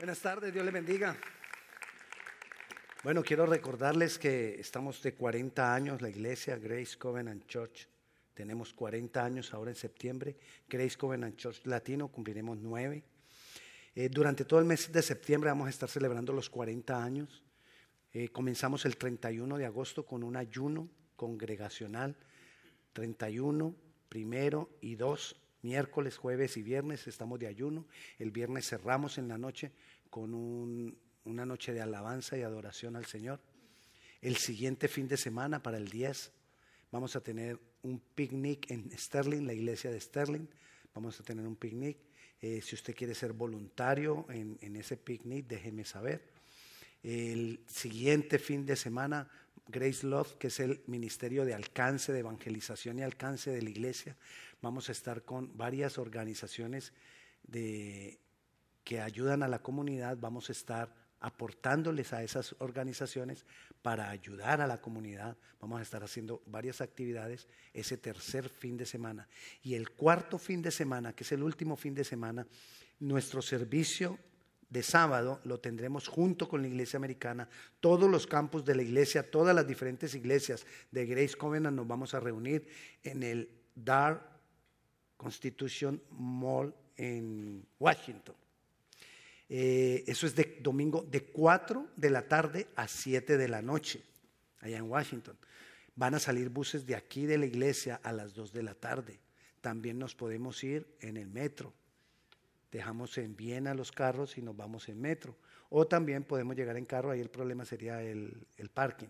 Buenas tardes, Dios le bendiga. Bueno, quiero recordarles que estamos de 40 años, la iglesia Grace Covenant Church. Tenemos 40 años ahora en septiembre. Grace Covenant Church Latino cumpliremos nueve. Eh, durante todo el mes de septiembre vamos a estar celebrando los 40 años. Eh, comenzamos el 31 de agosto con un ayuno congregacional. 31, primero y 2 miércoles, jueves y viernes estamos de ayuno. El viernes cerramos en la noche con una noche de alabanza y adoración al Señor. El siguiente fin de semana, para el 10, vamos a tener un picnic en Sterling, la iglesia de Sterling. Vamos a tener un picnic. Eh, si usted quiere ser voluntario en, en ese picnic, déjeme saber. El siguiente fin de semana Grace Love, que es el Ministerio de Alcance, de Evangelización y Alcance de la Iglesia. Vamos a estar con varias organizaciones que ayudan a la comunidad. Vamos a estar aportándoles a esas organizaciones para ayudar a la comunidad. Vamos a estar haciendo varias actividades ese tercer fin de semana. Y el cuarto fin de semana, que es el último fin de semana, nuestro servicio de sábado lo tendremos junto con la iglesia americana. Todos los campos de la iglesia, todas las diferentes iglesias de Grace Covenant nos vamos a reunir en el Dar Constitution Mall en Washington. Eh, eso es de domingo de 4 de la tarde a 7 de la noche, allá en Washington. Van a salir buses de aquí de la iglesia a las 2 de la tarde. También nos podemos ir en el metro dejamos en Viena los carros y nos vamos en metro. O también podemos llegar en carro, ahí el problema sería el, parking.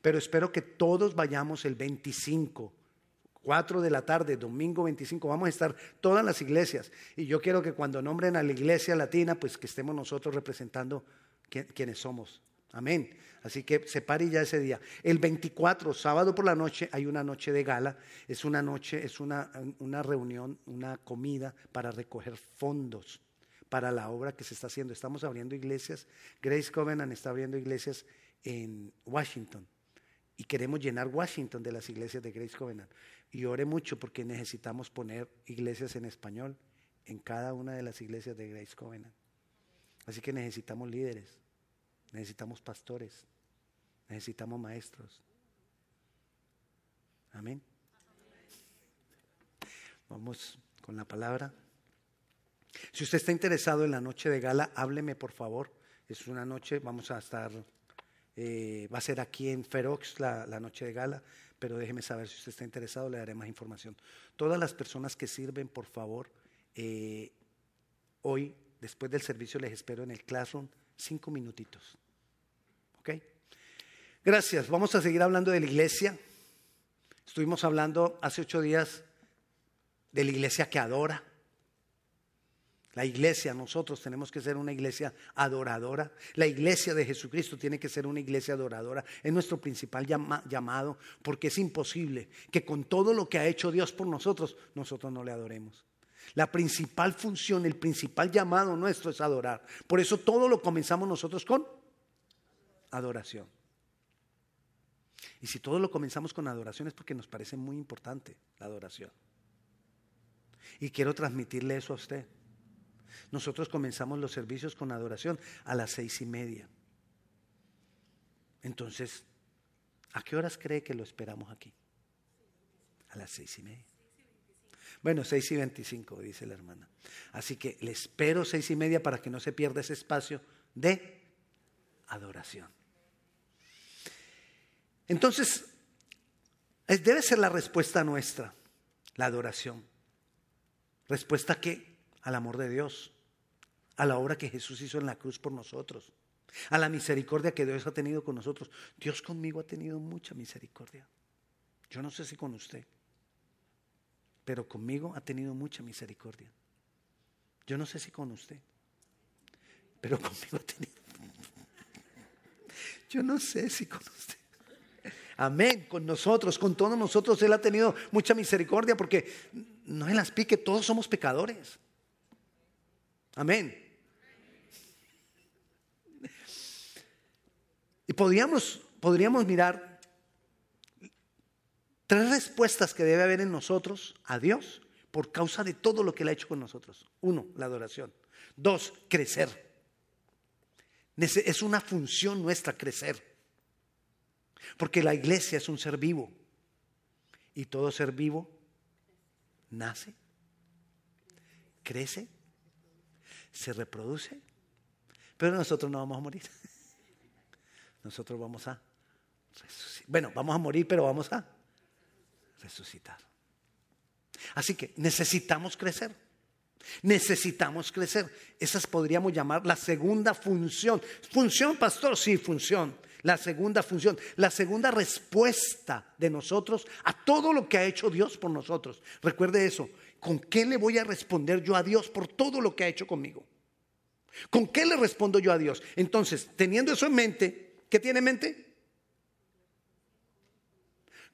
Pero espero que todos vayamos el 25, 4 de la tarde, domingo 25, vamos a estar todas las iglesias. Y yo quiero que cuando nombren a la iglesia latina, pues que estemos nosotros representando quienes somos. Amén. Así que separe ya ese día. El 24, sábado por la noche, hay una noche de gala. Es una noche, es una, una reunión, una comida para recoger fondos para la obra que se está haciendo. Estamos abriendo iglesias. Grace Covenant está abriendo iglesias en Washington. Y queremos llenar Washington de las iglesias de Grace Covenant. Y ore mucho porque necesitamos poner iglesias en español en cada una de las iglesias de Grace Covenant. Así que necesitamos líderes, necesitamos pastores, Necesitamos maestros. Amén. Vamos con la palabra. Si usted está interesado en la noche de gala, hábleme por favor. Es una noche, vamos a estar, eh, va a ser aquí en Ferox la, noche de gala, pero déjeme saber si usted está interesado, le daré más información. Todas las personas que sirven, por favor, eh, hoy, después del servicio, les espero en el classroom cinco minutitos. ¿Ok? Gracias. Vamos a seguir hablando de la iglesia. Estuvimos hablando hace ocho días de la iglesia que adora. La iglesia, nosotros tenemos que ser una iglesia adoradora. La iglesia de Jesucristo tiene que ser una iglesia adoradora. Es nuestro principal llamado porque es imposible que con todo lo que ha hecho Dios por nosotros, nosotros no le adoremos. La principal función, el principal llamado nuestro es adorar. Por eso todo lo comenzamos nosotros con adoración. Y si todo lo comenzamos con adoración es porque nos parece muy importante la adoración. Y quiero transmitirle eso a usted. Nosotros comenzamos los servicios con adoración a las seis y media. Entonces, ¿a qué horas cree que lo esperamos aquí? A las seis y media. Bueno, seis y veinticinco, dice la hermana. Así que le espero seis y media para que no se pierda ese espacio de adoración. Entonces, debe ser la respuesta nuestra, la adoración. ¿Respuesta qué? Al amor de Dios, a la obra que Jesús hizo en la cruz por nosotros, a la misericordia que Dios ha tenido con nosotros. Dios conmigo ha tenido mucha misericordia. Yo no sé si con usted, pero conmigo ha tenido mucha misericordia. Yo no sé si con usted, pero conmigo ha tenido. Yo no sé si con usted. Amén, con nosotros, con todos nosotros. Él ha tenido mucha misericordia porque no en las pique, todos somos pecadores. Amén. Y podríamos, podríamos mirar tres respuestas que debe haber en nosotros a Dios por causa de todo lo que Él ha hecho con nosotros. Uno, la adoración. Dos, crecer. Es una función nuestra crecer. Porque la iglesia es un ser vivo. Y todo ser vivo nace, crece, se reproduce. Pero nosotros no vamos a morir. Nosotros vamos a resucitar. Bueno, vamos a morir, pero vamos a resucitar. Así que necesitamos crecer. Necesitamos crecer. Esas podríamos llamar la segunda función. ¿Función, pastor? Sí, función. La segunda función, la segunda respuesta de nosotros a todo lo que ha hecho Dios por nosotros. Recuerde eso. ¿Con qué le voy a responder yo a Dios por todo lo que ha hecho conmigo? ¿Con qué le respondo yo a Dios? Entonces, teniendo eso en mente, ¿qué tiene en mente?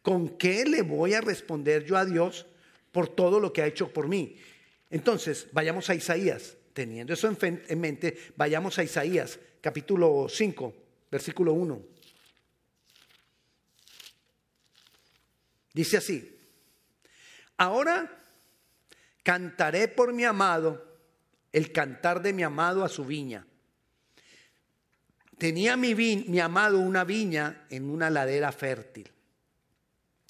¿Con qué le voy a responder yo a Dios por todo lo que ha hecho por mí? Entonces, vayamos a Isaías. Teniendo eso en mente, vayamos a Isaías, capítulo 5, versículo 1. Dice así, ahora cantaré por mi amado el cantar de mi amado a su viña. Tenía mi, mi amado una viña en una ladera fértil.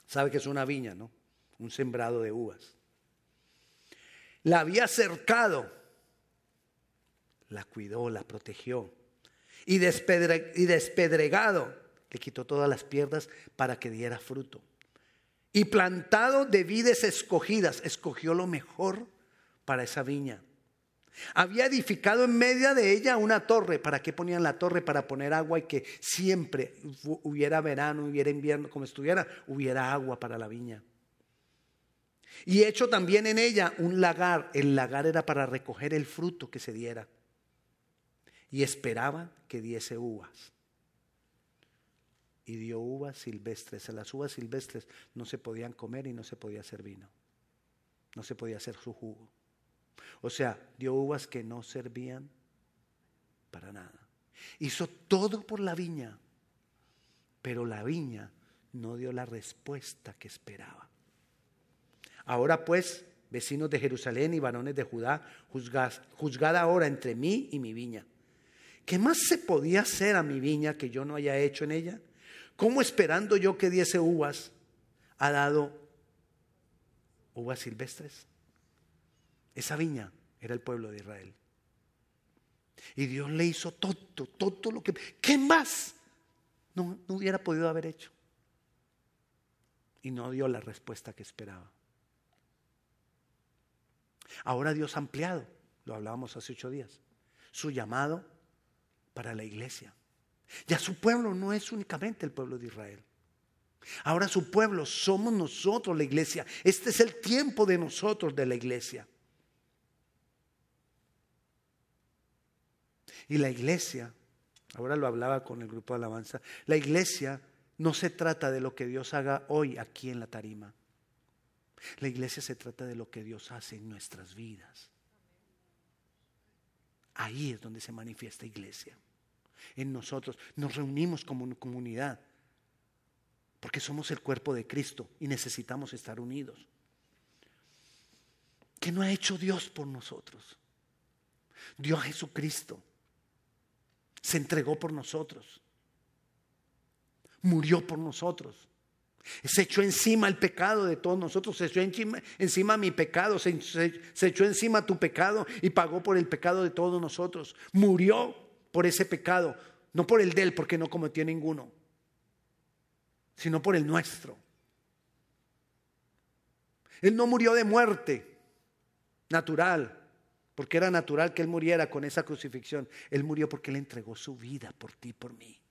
¿Sabe que es una viña, no? Un sembrado de uvas la había cercado, la cuidó, la protegió y, despedregado le quitó todas las piernas para que diera fruto. Y plantado de vides escogidas, escogió lo mejor para esa viña. Había edificado en medio de ella una torre. ¿Para qué ponían la torre? Para poner agua y que siempre hubiera verano, hubiera invierno, como estuviera, hubiera agua para la viña. Y hecho también en ella un lagar. El lagar era para recoger el fruto que se diera. Y esperaba que diese uvas. Y dio uvas silvestres. Las uvas silvestres no se podían comer y no se podía hacer vino. No se podía hacer su jugo. O sea, dio uvas que no servían para nada. Hizo todo por la viña, pero la viña no dio la respuesta que esperaba. Ahora pues, vecinos de Jerusalén y varones de Judá, juzgad, ahora entre mí y mi viña. ¿Qué más se podía hacer a mi viña que yo no haya hecho en ella? ¿Cómo esperando yo que diese uvas, ha dado uvas silvestres? Esa viña era el pueblo de Israel. Y Dios le hizo todo, todo lo que... ¿Qué más no, no hubiera podido haber hecho? Y no dio la respuesta que esperaba. Ahora Dios ha ampliado, lo hablábamos hace ocho días, su llamado para la iglesia. Ya su pueblo no es únicamente el pueblo de Israel. Ahora su pueblo somos nosotros la iglesia. Este es el tiempo de nosotros de la iglesia. Y la iglesia, ahora lo hablaba con el grupo de alabanza, la iglesia no se trata de lo que Dios haga hoy aquí en la tarima. La iglesia se trata de lo que Dios hace en nuestras vidas. Ahí es donde se manifiesta iglesia. En nosotros nos reunimos como comunidad porque somos el cuerpo de Cristo y necesitamos estar unidos. ¿Qué no ha hecho Dios por nosotros? Dios Jesucristo se entregó por nosotros, murió por nosotros. Se echó encima el pecado de todos nosotros, se echó encima, mi pecado, se, se, echó encima tu pecado y pagó por el pecado de todos nosotros. Murió por ese pecado, no por el de él, porque no cometió ninguno, sino por el nuestro. Él no murió de muerte natural, porque era natural que él muriera con esa crucifixión. Él murió porque él entregó su vida por ti, por mí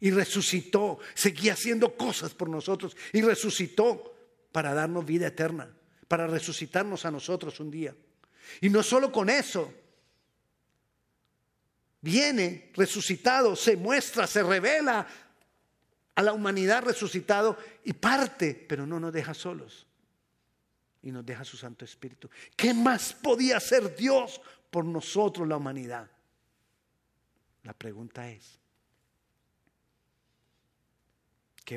y resucitó, seguía haciendo cosas por nosotros y resucitó para darnos vida eterna, para resucitarnos a nosotros un día. Y no solo con eso, viene resucitado, se muestra, se revela a la humanidad resucitado y parte, pero no nos deja solos y nos deja su Santo Espíritu. ¿Qué más podía hacer Dios por nosotros, la humanidad? La pregunta es,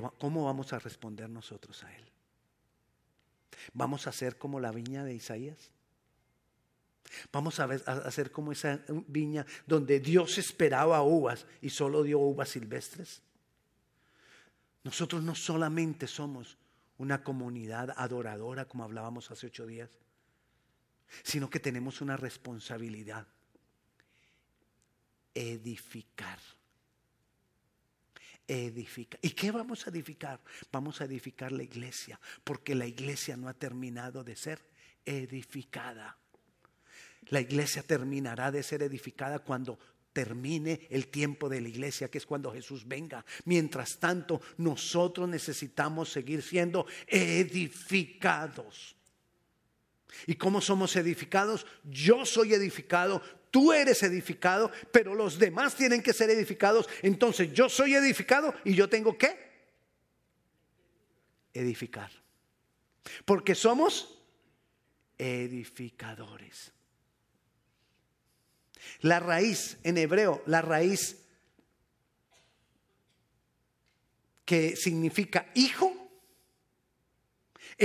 ¿cómo vamos a responder nosotros a Él? ¿Vamos a ser como la viña de Isaías? Vamos a, ver, a como esa viña donde Dios esperaba uvas y solo dio uvas silvestres. Nosotros no solamente somos una comunidad adoradora, como hablábamos hace ocho días, sino que tenemos una responsabilidad, edificar. Edificar. ¿Y qué vamos a edificar? Vamos a edificar la iglesia, porque la iglesia no ha terminado de ser edificada. La iglesia terminará de ser edificada cuando termine el tiempo de la iglesia, que es cuando Jesús venga. Mientras tanto, nosotros necesitamos seguir siendo edificados. ¿Y cómo somos edificados? Yo soy edificado, tú eres edificado, pero los demás tienen que ser edificados. Entonces yo soy edificado y yo tengo que edificar. Porque somos edificadores. La raíz en hebreo, la raíz que significa hijo,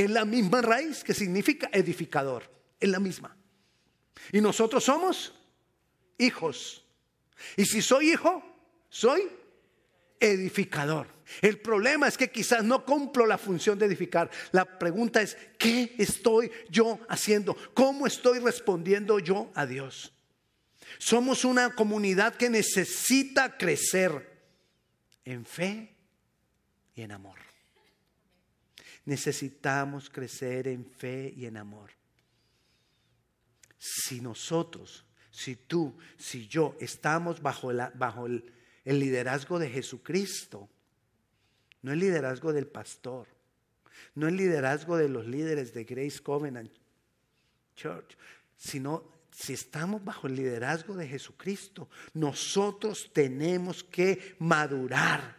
es la misma raíz que significa edificador, es la misma. Y nosotros somos hijos. Y si soy hijo, soy edificador. El problema es que quizás no cumplo la función de edificar. La pregunta es, ¿qué estoy yo haciendo? ¿Cómo estoy respondiendo yo a Dios? Somos una comunidad que necesita crecer en fe y en amor. Necesitamos crecer en fe y en amor. Si nosotros, si tú, si yo estamos bajo, bajo el, el liderazgo de Jesucristo, no el liderazgo del pastor, no el liderazgo de los líderes de Grace Covenant Church, sino si estamos bajo el liderazgo de Jesucristo, nosotros tenemos que madurar,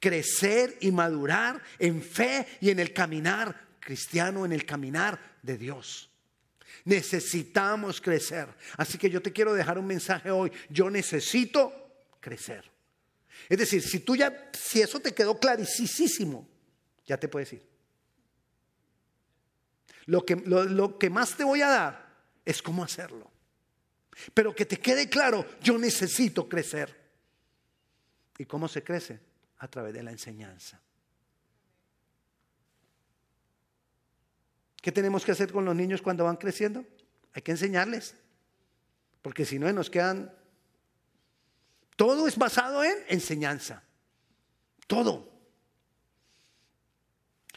crecer y madurar en fe y en el caminar cristiano, en el caminar de Dios. Necesitamos crecer. Así que yo te quiero dejar un mensaje hoy. Yo necesito crecer. Es decir, si tú ya, si eso te quedó clarísimo, ya te puedes ir. Lo que, lo, lo que más te voy a dar es cómo hacerlo. Pero que te quede claro, yo necesito crecer. ¿Y cómo se crece? A través de la enseñanza. ¿Qué tenemos que hacer con los niños cuando van creciendo? Hay que enseñarles. Porque si no, nos quedan... Todo es basado en enseñanza. Todo.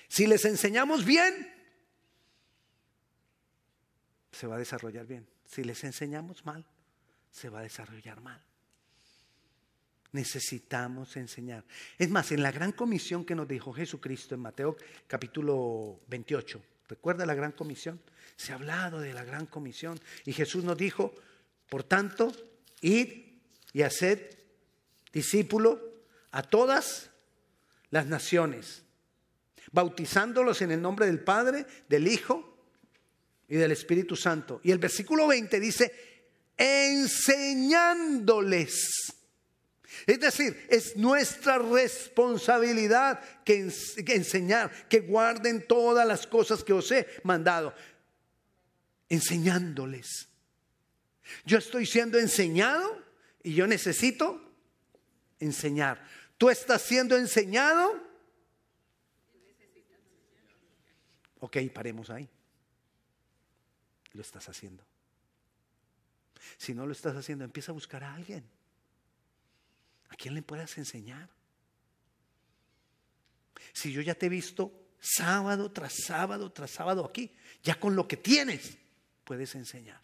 Si les enseñamos bien, se va a desarrollar bien. Si les enseñamos mal, se va a desarrollar mal. Necesitamos enseñar. Es más, en la gran comisión que nos dijo Jesucristo en Mateo capítulo 28, ¿recuerda la gran comisión? Se ha hablado de la gran comisión y Jesús nos dijo, por tanto, id y haced discípulo a todas las naciones, bautizándolos en el nombre del Padre, del Hijo y del Espíritu Santo. Y el versículo 20 dice, enseñándoles. Es decir, es nuestra responsabilidad que, enseñar, que guarden todas las cosas que os he mandado. Enseñándoles. Yo estoy siendo enseñado y yo necesito enseñar. ¿Tú estás siendo enseñado? Ok, paremos ahí lo estás haciendo. Si no lo estás haciendo, empieza a buscar a alguien. ¿A quién le puedas enseñar? Si yo ya te he visto sábado tras sábado tras sábado aquí, ya con lo que tienes, puedes enseñar.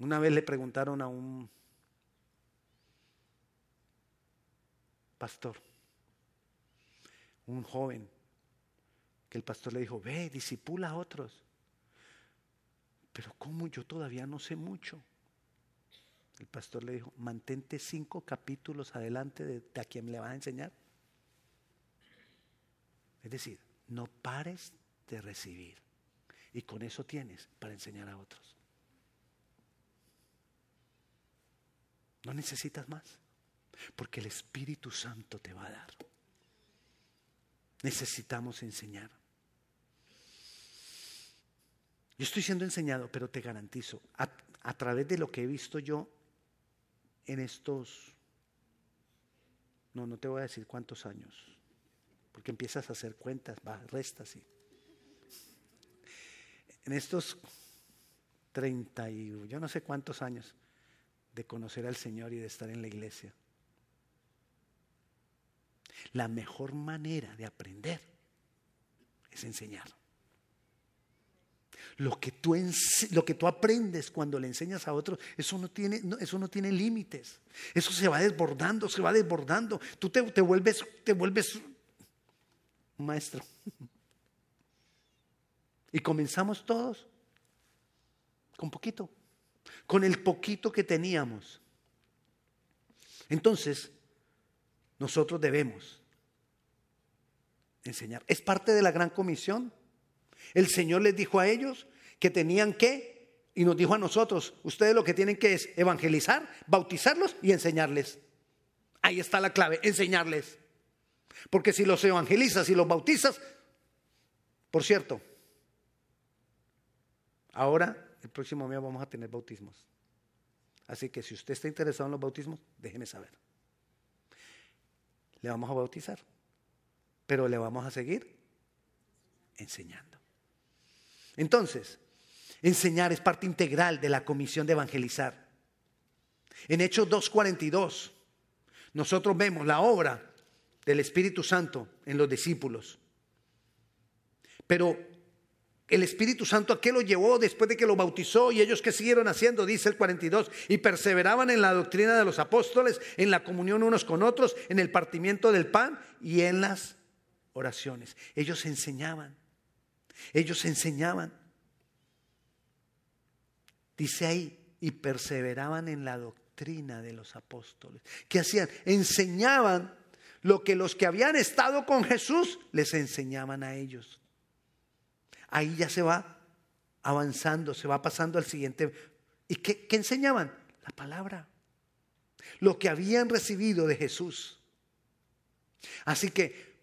Una vez le preguntaron a un pastor, un joven, que el pastor le dijo, ve, disipula a otros. Pero ¿cómo yo todavía no sé mucho? El pastor le dijo, mantente cinco capítulos adelante de, a quien le va a enseñar. Es decir, no pares de recibir. Y con eso tienes para enseñar a otros. No necesitas más, porque el Espíritu Santo te va a dar. Necesitamos enseñar. Yo estoy siendo enseñado, pero te garantizo, a través de lo que he visto yo en estos, no, no te voy a decir cuántos años, porque empiezas a hacer cuentas, va, resta así. En estos 30 y yo no sé cuántos años de conocer al Señor y de estar en la iglesia, la mejor manera de aprender es enseñar. Lo que, tú lo que tú aprendes cuando le enseñas a otros, eso no tiene, eso no tiene límites. Eso se va desbordando, se va desbordando. Tú te, te, vuelves, te vuelves un maestro. Y comenzamos todos con poquito, con el poquito que teníamos. Entonces, nosotros debemos enseñar. Es parte de la gran comisión. El Señor les dijo a ellos que tenían que, y nos dijo a nosotros, ustedes lo que tienen que es evangelizar, bautizarlos y enseñarles. Ahí está la clave, enseñarles. Porque si los evangelizas y los bautizas, por cierto, ahora el próximo mes vamos a tener bautismos. Así que si usted está interesado en los bautismos, déjeme saber. Le vamos a bautizar pero le vamos a seguir enseñando. Entonces, enseñar es parte integral de la comisión de evangelizar. En Hechos 2.42, nosotros vemos la obra del Espíritu Santo en los discípulos. Pero el Espíritu Santo a qué lo llevó después de que lo bautizó y ellos que siguieron haciendo, dice el 42, y perseveraban en la doctrina de los apóstoles, en la comunión unos con otros, en el partimiento del pan y en las oraciones. Ellos enseñaban. Ellos enseñaban. Dice ahí, y perseveraban en la doctrina de los apóstoles. ¿Qué hacían? Enseñaban lo que los que habían estado con Jesús les enseñaban a ellos. Ahí ya se va avanzando, se va pasando al siguiente. ¿Y qué, qué enseñaban? La palabra. Lo que habían recibido de Jesús. Así que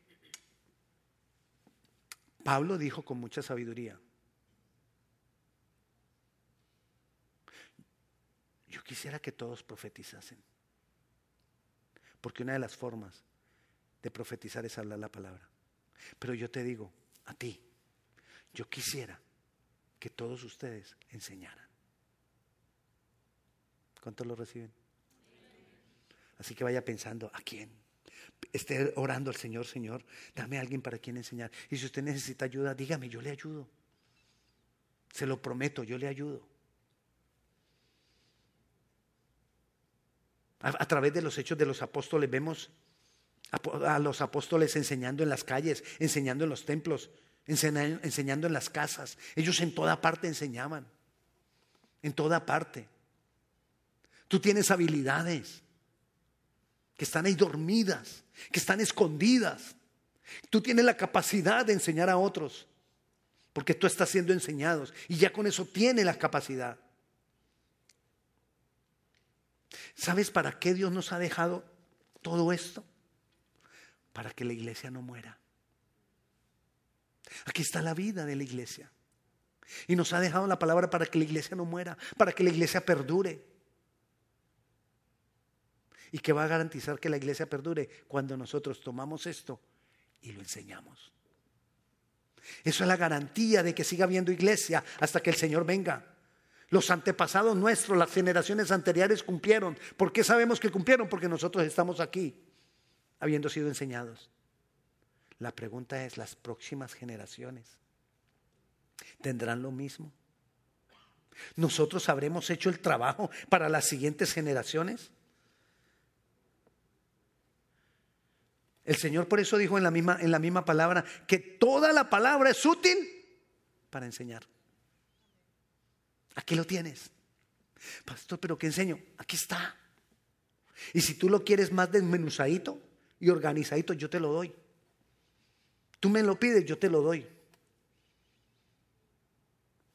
Pablo dijo con mucha sabiduría, yo quisiera que todos profetizasen, porque una de las formas de profetizar es hablar la palabra. Pero yo te digo, a ti, yo quisiera que todos ustedes enseñaran. ¿Cuántos lo reciben? Así que vaya pensando, ¿a quién? esté orando al Señor, Señor, dame a alguien para quien enseñar. Y si usted necesita ayuda, dígame, yo le ayudo. Se lo prometo, yo le ayudo. A, través de los hechos de los apóstoles vemos a, los apóstoles enseñando en las calles, enseñando en los templos, enseñando, enseñando en las casas. Ellos en toda parte enseñaban. En toda parte. Tú tienes habilidades que están ahí dormidas, que están escondidas. Tú tienes la capacidad de enseñar a otros, porque tú estás siendo enseñados y ya con eso tienes la capacidad. ¿Sabes para qué Dios nos ha dejado todo esto? Para que la iglesia no muera. Aquí está la vida de la iglesia. Y nos ha dejado la palabra para que la iglesia no muera, para que la iglesia perdure y que va a garantizar que la iglesia perdure cuando nosotros tomamos esto y lo enseñamos. Eso es la garantía de que siga habiendo iglesia hasta que el Señor venga. Los antepasados nuestros, las generaciones anteriores cumplieron. ¿Por qué sabemos que cumplieron? Porque nosotros estamos aquí, habiendo sido enseñados. La pregunta es, ¿las próximas generaciones tendrán lo mismo? ¿Nosotros habremos hecho el trabajo para las siguientes generaciones? El Señor por eso dijo en la misma, en la misma palabra que toda la palabra es útil para enseñar. Aquí lo tienes. Pastor, pero ¿qué enseño? Aquí está. Y si tú lo quieres más desmenuzadito y organizadito, yo te lo doy. Tú me lo pides, yo te lo doy.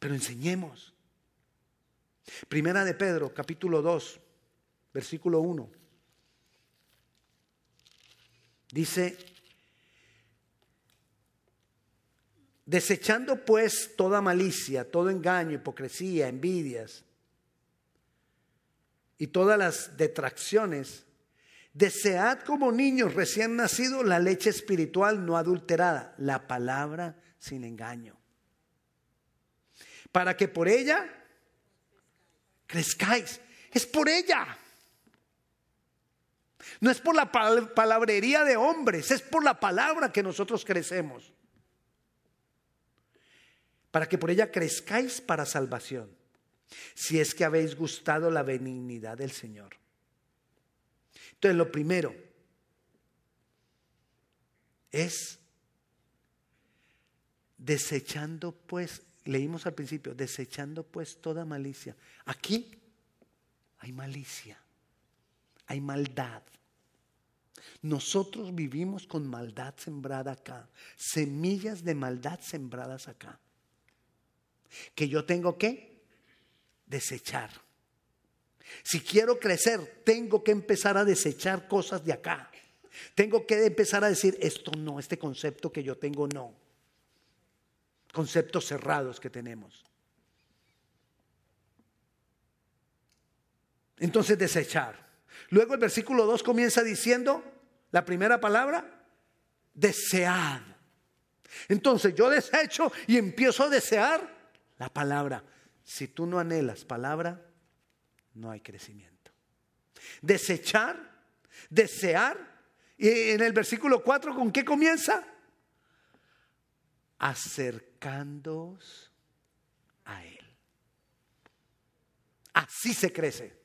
Pero enseñemos. Primera de Pedro, capítulo 2, versículo 1. Dice, Desechando pues toda malicia, todo engaño, hipocresía, envidias y todas las detracciones, desead como niños recién nacidos la leche espiritual no adulterada, la palabra sin engaño, para que por ella crezcáis. Es por ella. No es por la palabrería de hombres, es por la palabra que nosotros crecemos. Para que por ella crezcáis para salvación, si es que habéis gustado la benignidad del Señor. Entonces, lo primero es desechando pues, leímos al principio, desechando pues toda malicia. Aquí hay malicia, hay maldad. Nosotros vivimos con maldad sembrada acá, semillas de maldad sembradas acá. Que yo tengo que desechar. Si quiero crecer, tengo que empezar a desechar cosas de acá. Tengo que empezar a decir, esto no, este concepto que yo tengo no. Conceptos cerrados que tenemos. Entonces desechar. Luego el versículo 2 comienza diciendo, la primera palabra, desead. Entonces yo desecho y empiezo a desear la palabra. Si tú no anhelas palabra, no hay crecimiento. Desechar, desear. Y en el versículo 4, ¿con qué comienza? Acercándoos a Él. Así se crece.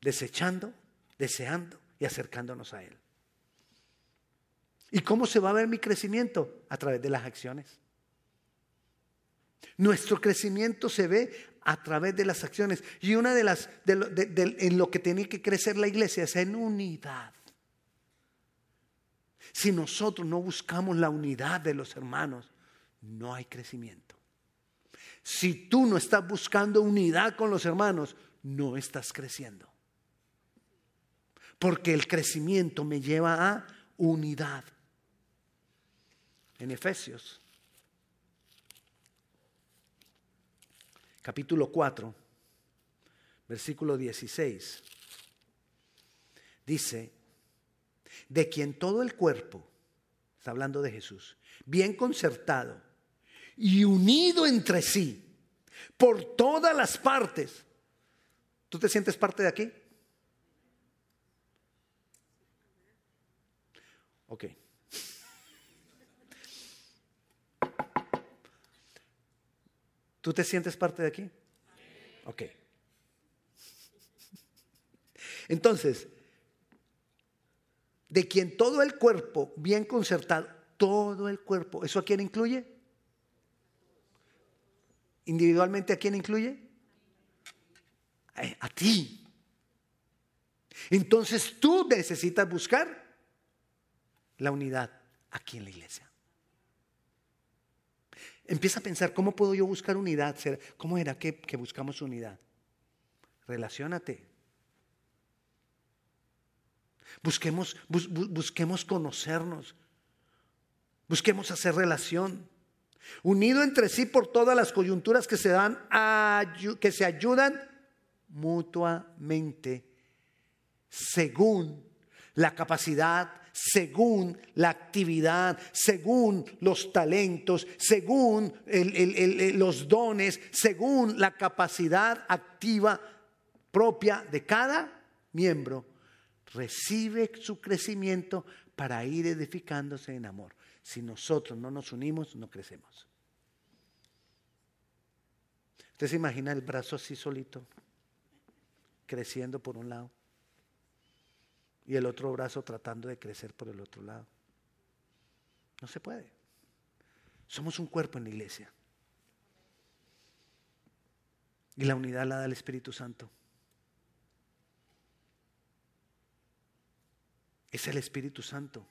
desechando, deseando y acercándonos a Él. ¿Y cómo se va a ver mi crecimiento? A través de las acciones. Nuestro crecimiento se ve a través de las acciones. Y una de las, en lo que tiene que crecer la iglesia es en unidad. Si nosotros no buscamos la unidad de los hermanos, no hay crecimiento. Si tú no estás buscando unidad con los hermanos, no estás creciendo. Porque el crecimiento me lleva a unidad. En Efesios, capítulo 4, versículo 16, dice, de quien todo el cuerpo, está hablando de Jesús, bien concertado y unido entre sí por todas las partes. ¿Tú te sientes parte de aquí? Ok. ¿Tú te sientes parte de aquí? Ok. Entonces, de quien todo el cuerpo bien concertado, todo el cuerpo, ¿eso a quién incluye? ¿Individualmente a quién incluye? A, ti. Entonces tú necesitas buscar la unidad aquí en la iglesia. Empieza a pensar, ¿cómo puedo yo buscar unidad? ¿Cómo era que, buscamos unidad? Relaciónate. Busquemos, busquemos conocernos. Busquemos hacer relación. Unido entre sí por todas las coyunturas que se dan, que se ayudan mutuamente según la capacidad según la actividad, según los talentos, según los dones, según la capacidad activa propia de cada miembro, recibe su crecimiento para ir edificándose en amor. Si nosotros no nos unimos, no crecemos. ¿Usted se imagina el brazo así solito, creciendo por un lado? Y el otro brazo tratando de crecer por el otro lado. No se puede. Somos un cuerpo en la iglesia. Y la unidad la da el Espíritu Santo. Es el Espíritu Santo.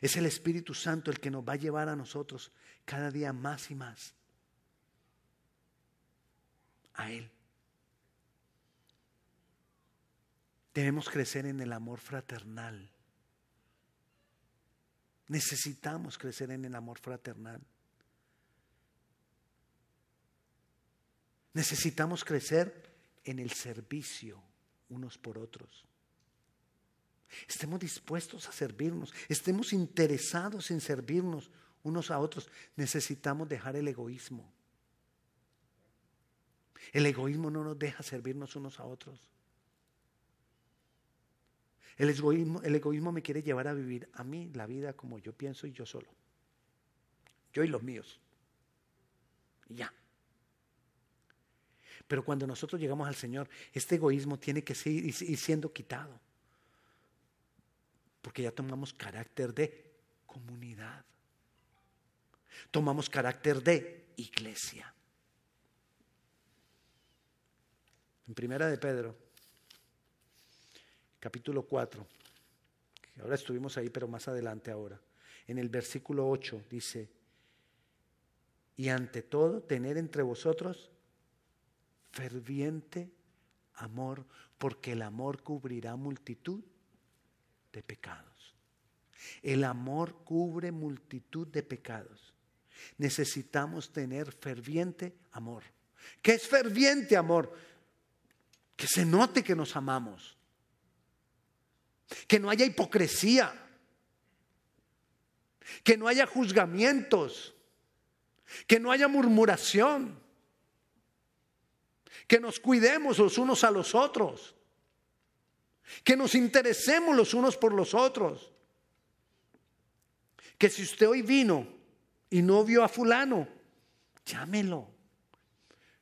Es el Espíritu Santo el que nos va a llevar a nosotros cada día más y más a Él. Debemos crecer en el amor fraternal. Necesitamos crecer en el amor fraternal. Necesitamos crecer en el servicio unos por otros. Estemos dispuestos a servirnos, estemos interesados en servirnos unos a otros. Necesitamos dejar el egoísmo. El egoísmo no nos deja servirnos unos a otros. El egoísmo, el egoísmo me quiere llevar a vivir a mí la vida como yo pienso y yo solo. Yo y los míos. Y ya. Pero cuando nosotros llegamos al Señor, este egoísmo tiene que ir siendo quitado. Porque ya tomamos carácter de comunidad. Tomamos carácter de iglesia. En Primera de Pedro, capítulo 4, que ahora estuvimos ahí, pero más adelante ahora, en el versículo 8 dice, y ante todo tener entre vosotros ferviente amor, porque el amor cubrirá multitud de pecados. El amor cubre multitud de pecados. Necesitamos tener ferviente amor. ¿Qué es ferviente amor? Que se note que nos amamos. Que no haya hipocresía. Que no haya juzgamientos. Que no haya murmuración que nos cuidemos los unos a los otros, que nos interesemos los unos por los otros. Que si usted hoy vino y no vio a fulano, llámelo.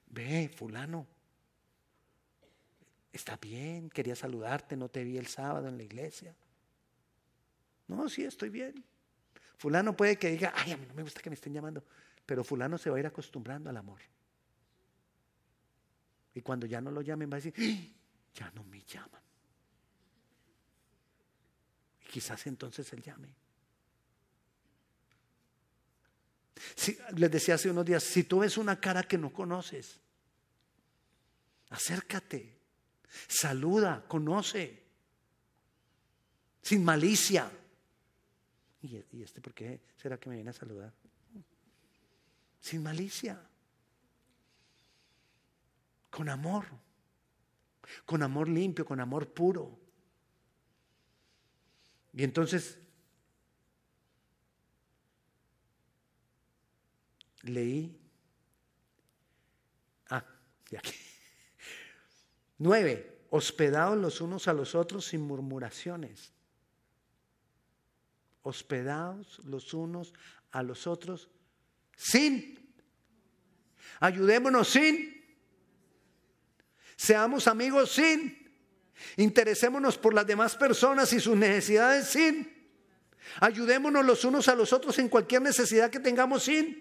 Ve, fulano. Está bien, quería saludarte, no te vi el sábado en la iglesia. No, sí, estoy bien. Fulano puede que diga, ay, a mí no me gusta que me estén llamando, pero fulano se va a ir acostumbrando al amor. Y cuando ya no lo llamen va a decir, ¡Ah! ya no me llaman. Y quizás entonces él llame. Les decía hace unos días, si tú ves una cara que no conoces, acércate, saluda, conoce, sin malicia. ¿Y, ¿Y este por qué será que me viene a saludar? Sin malicia con amor, con amor limpio, con amor puro. Y entonces leí, ah, de aquí. Nueve, hospedados los unos a los otros sin murmuraciones. Hospedados los unos a los otros sin. Ayudémonos sin Seamos amigos sin. Interesémonos por las demás personas y sus necesidades sin. Ayudémonos los unos a los otros en cualquier necesidad que tengamos sin.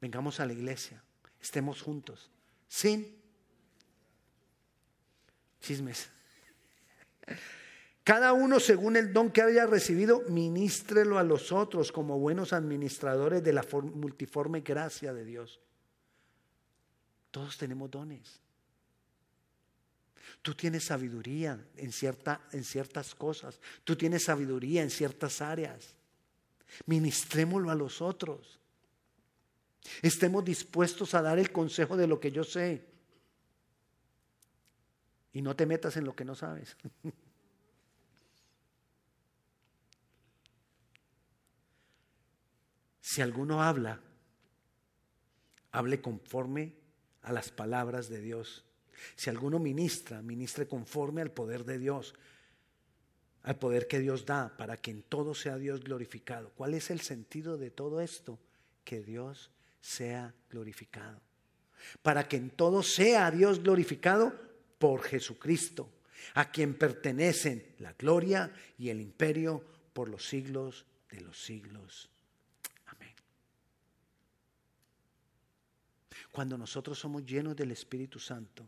Vengamos a la iglesia, estemos juntos, sin chismes. Cada uno según el don que haya recibido, ministrelo a los otros como buenos administradores de la multiforme gracia de Dios. Todos tenemos dones. Tú tienes sabiduría en, cierta, en ciertas cosas. Tú tienes sabiduría en ciertas áreas. Ministrémoslo a los otros. Estemos dispuestos a dar el consejo de lo que yo sé. Y no te metas en lo que no sabes. si alguno habla, hable conforme a las palabras de Dios. Si alguno ministra, ministre conforme al poder de Dios, al poder que Dios da para que en todo sea Dios glorificado. ¿Cuál es el sentido de todo esto? Que Dios sea glorificado. Para que en todo sea Dios glorificado por Jesucristo, a quien pertenecen la gloria y el imperio por los siglos de los siglos. cuando nosotros somos llenos del Espíritu Santo.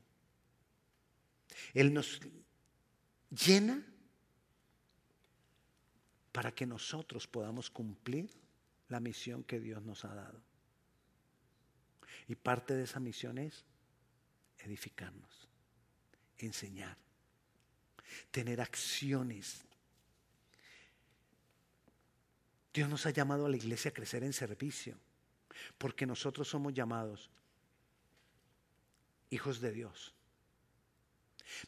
Él nos llena para que nosotros podamos cumplir la misión que Dios nos ha dado. Y parte de esa misión es edificarnos, enseñar, tener acciones Dios nos ha llamado a la iglesia a crecer en servicio, porque nosotros somos llamados hijos de Dios,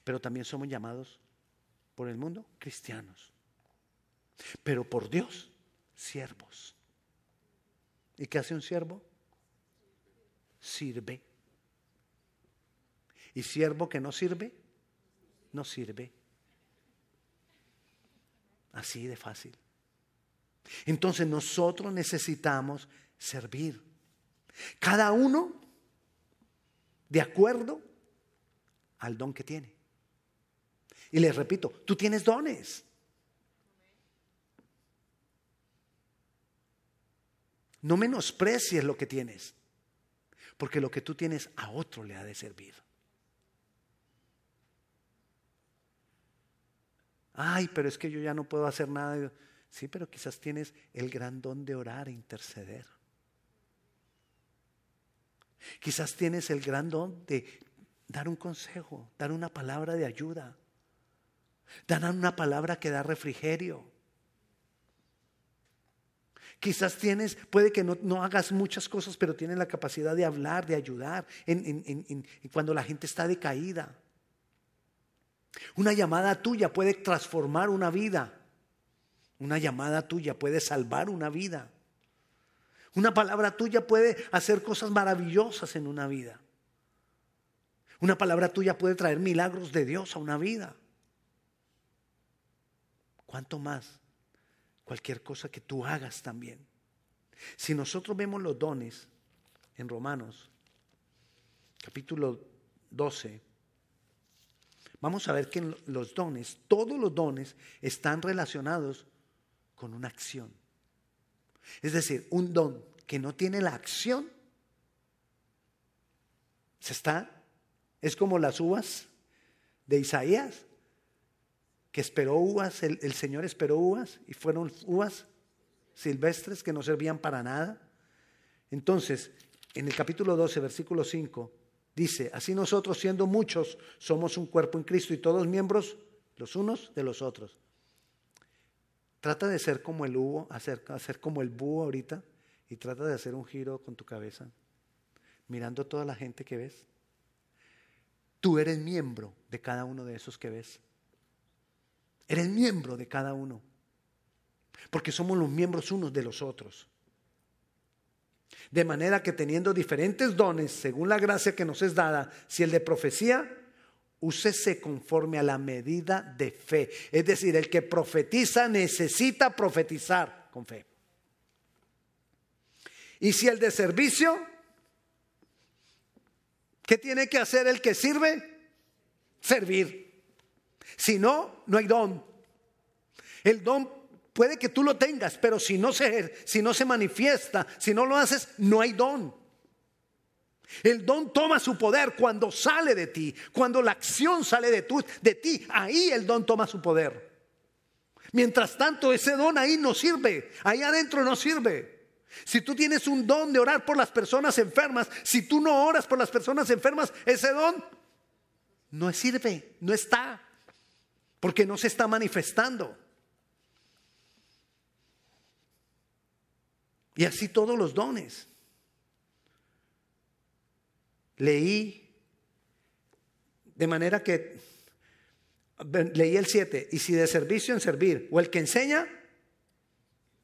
pero también somos llamados por el mundo cristianos, pero por Dios siervos. ¿Y qué hace un siervo? Sirve. ¿Y siervo que no sirve? No sirve. Así de fácil. Entonces nosotros necesitamos servir. Cada uno de acuerdo al don que tiene. Y les repito, tú tienes dones. No menosprecies lo que tienes, porque lo que tú tienes a otro le ha de servir. Ay, pero es que yo ya no puedo hacer nada. Sí, pero quizás tienes el gran don de orar e interceder. Quizás tienes el gran don de dar un consejo, dar una palabra de ayuda, dar una palabra que da refrigerio. Quizás tienes, puede que no, hagas muchas cosas, pero tienes la capacidad de hablar, de ayudar en, cuando la gente está decaída. Una llamada tuya puede transformar una vida. Una llamada tuya puede salvar una vida. Una palabra tuya puede hacer cosas maravillosas en una vida. Una palabra tuya puede traer milagros de Dios a una vida. ¿Cuánto más? Cualquier cosa que tú hagas también. Si nosotros vemos los dones en Romanos, capítulo 12, vamos a ver que los dones, todos los dones, están relacionados con una acción. Es decir, un don que no tiene la acción, se está, es como las uvas de Isaías, esperó uvas, el, Señor esperó uvas y fueron uvas silvestres que no servían para nada. Entonces, en el capítulo 12, versículo 5, dice, así nosotros siendo muchos somos un cuerpo en Cristo y todos miembros los unos de los otros. Trata de ser como el búho, hacer, hacer como el búho ahorita y trata de hacer un giro con tu cabeza, mirando toda la gente que ves. Tú eres miembro de cada uno de esos que ves. Eres miembro de cada uno. Porque somos los miembros unos de los otros. De manera que teniendo diferentes dones, según la gracia que nos es dada, si el de profecía, úsese conforme a la medida de fe. Es decir, el que profetiza necesita profetizar con fe. Y si el de servicio, ¿qué tiene que hacer el que sirve? Servir. Si no, no hay don. El don puede que tú lo tengas, pero si no se, si no se manifiesta, si no lo haces, no hay don. El don toma su poder cuando sale de ti, cuando la acción sale de, de ti, ahí el don toma su poder. Mientras tanto, ese don ahí no sirve, ahí adentro no sirve. Si tú tienes un don de orar por las personas enfermas, si tú no oras por las personas enfermas, ese don no sirve, no está, porque no se está manifestando. Y así todos los dones. Leí de manera que leí el 7, y si de servicio en servir, o el que enseña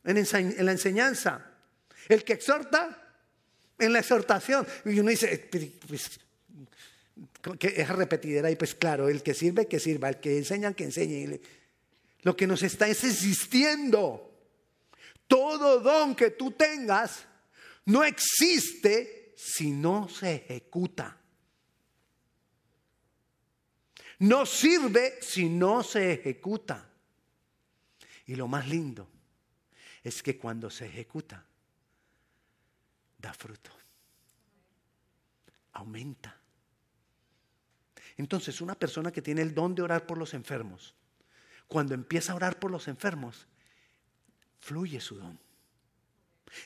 en, la enseñanza, el que exhorta en la exhortación. Y uno dice, pues, que es repetidera, y pues claro, el que sirve, que sirva, el que enseña, que enseñe. Lo que nos está es existiendo. Todo don que tú tengas no existe si no se ejecuta. No sirve si no se ejecuta. Y lo más lindo es que cuando se ejecuta, da fruto. Aumenta. Entonces, una persona que tiene el don de orar por los enfermos, cuando empieza a orar por los enfermos, fluye su don.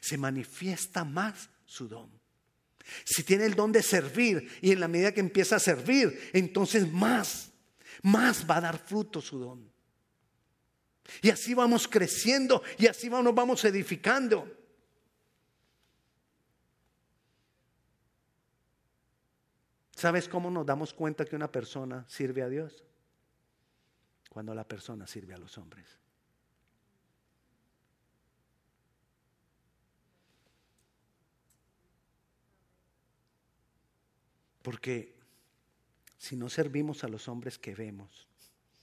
Se manifiesta más su don. Si tiene el don de servir y en la medida que empieza a servir, entonces más, más va a dar fruto su don. Y así vamos creciendo y así nos vamos edificando. ¿Sabes cómo nos damos cuenta que una persona sirve a Dios? Cuando la persona sirve a los hombres. Porque si no servimos a los hombres que vemos,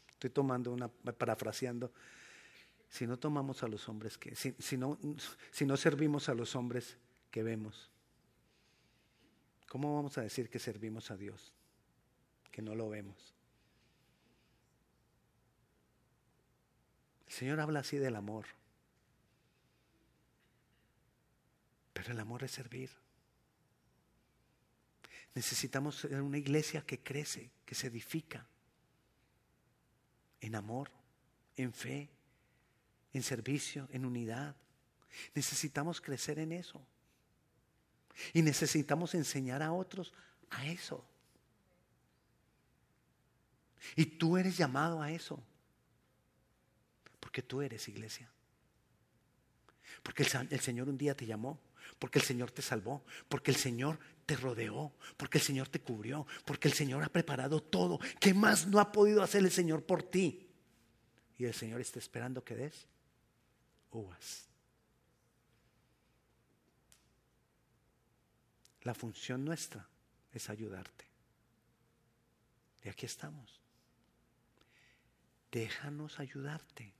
estoy tomando una, parafraseando, si no tomamos a los hombres que, si, no, si no servimos a los hombres que vemos, ¿cómo vamos a decir que servimos a Dios? Que no lo vemos. El Señor habla así del amor. Pero el amor es servir. Necesitamos ser una iglesia que crece, que se edifica en amor, en fe, en servicio, en unidad. Necesitamos crecer en eso. Y necesitamos enseñar a otros a eso. Y tú eres llamado a eso. Porque tú eres iglesia. Porque el, Señor un día te llamó. Porque el Señor te salvó. Porque el Señor te rodeó, porque el Señor te cubrió, porque el Señor ha preparado todo. ¿Qué más no ha podido hacer el Señor por ti? Y el Señor está esperando que des uvas. La función nuestra es ayudarte. Y aquí estamos. Déjanos ayudarte.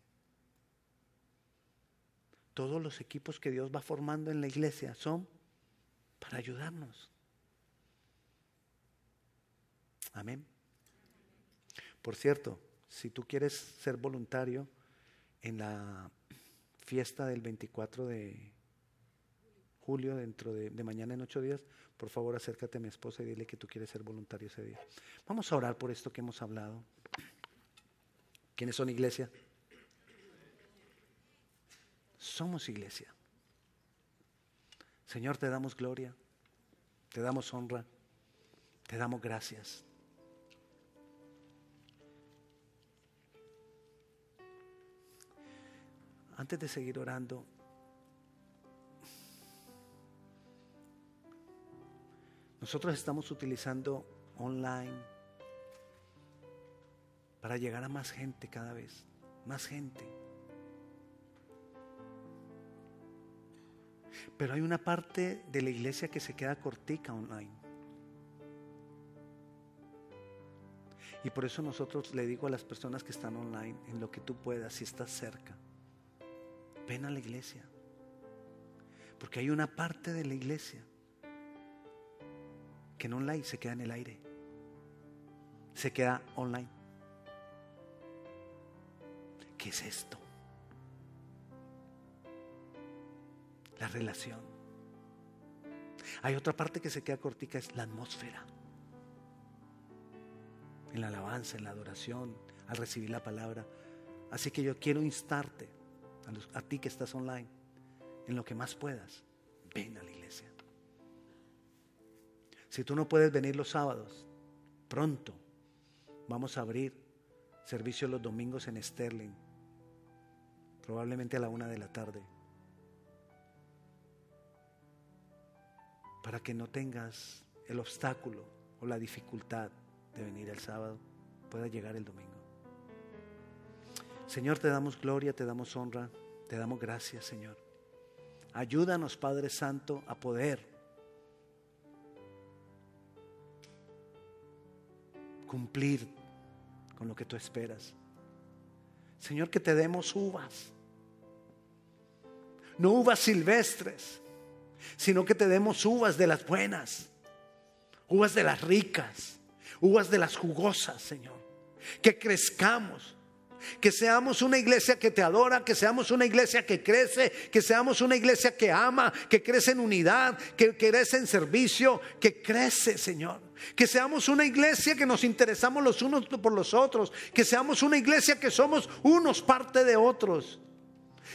Todos los equipos que Dios va formando en la iglesia son para ayudarnos. Amén. Por cierto, si tú quieres ser voluntario en la fiesta del 24 de julio, dentro de, mañana en ocho días, por favor acércate a mi esposa y dile que tú quieres ser voluntario ese día. Vamos a orar por esto que hemos hablado. ¿Quiénes son iglesia? Somos iglesia. Señor, te damos gloria, te damos honra, te damos gracias. antes de seguir orando, nosotros estamos utilizando online para llegar a más gente cada vez, más gente. Pero hay una parte de la iglesia que se queda cortica online. Y por eso nosotros le digo a las personas que están online, en lo que tú puedas, si estás cerca, ven a la iglesia. Porque hay una parte de la iglesia en online se queda en el aire. Se queda online. ¿Qué es esto? La relación. Hay otra parte que se queda cortica, es la atmósfera. En la alabanza, en la adoración, al recibir la palabra. Así que yo quiero instarte a, ti que estás online, en lo que más puedas, ven a la iglesia. Si tú no puedes venir los sábados, pronto vamos a abrir servicio los domingos en Sterling, probablemente a la una de la tarde, para que no tengas el obstáculo o la dificultad de venir el sábado, pueda llegar el domingo. Señor, te damos gloria, te damos honra, te damos gracias, Señor. Ayúdanos, Padre Santo, a poder cumplir con lo que tú esperas. Señor, que te demos uvas. No uvas silvestres, sino que te demos uvas de las buenas, uvas de las ricas, uvas de las jugosas, Señor. Que crezcamos, que seamos una iglesia que te adora, que seamos una iglesia que crece, que seamos una iglesia que ama, que crece en unidad, que crece en servicio, que crece, Señor. Que seamos una iglesia que nos interesamos los unos por los otros, que seamos una iglesia que somos unos parte de otros.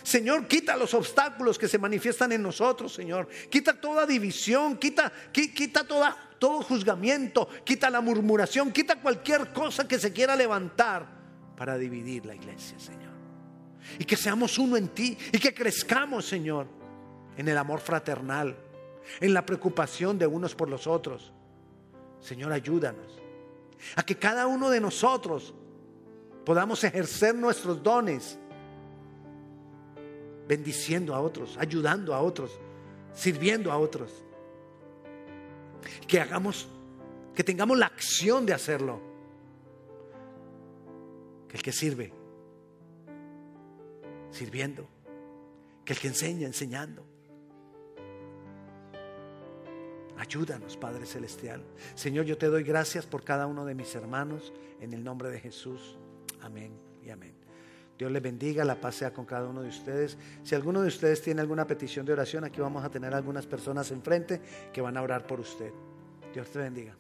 Señor, quita los obstáculos que se manifiestan en nosotros, Señor. Quita toda división, quita, quita toda, todo juzgamiento, quita la murmuración, quita cualquier cosa que se quiera levantar para dividir la iglesia, Señor. Y que seamos uno en ti y que crezcamos, Señor, en el amor fraternal, en la preocupación de unos por los otros. Señor, ayúdanos a que cada uno de nosotros podamos ejercer nuestros dones, bendiciendo a otros, ayudando a otros, sirviendo a otros. Que hagamos, que tengamos la acción de hacerlo. Que el que sirve, sirviendo. Que el que enseña, enseñando. Ayúdanos, Padre Celestial. Señor, yo te doy gracias por cada uno de mis hermanos en el nombre de Jesús. Amén y amén. Dios les bendiga, la paz sea con cada uno de ustedes. Si alguno de ustedes tiene alguna petición de oración, aquí vamos a tener algunas personas enfrente que van a orar por usted. Dios te bendiga.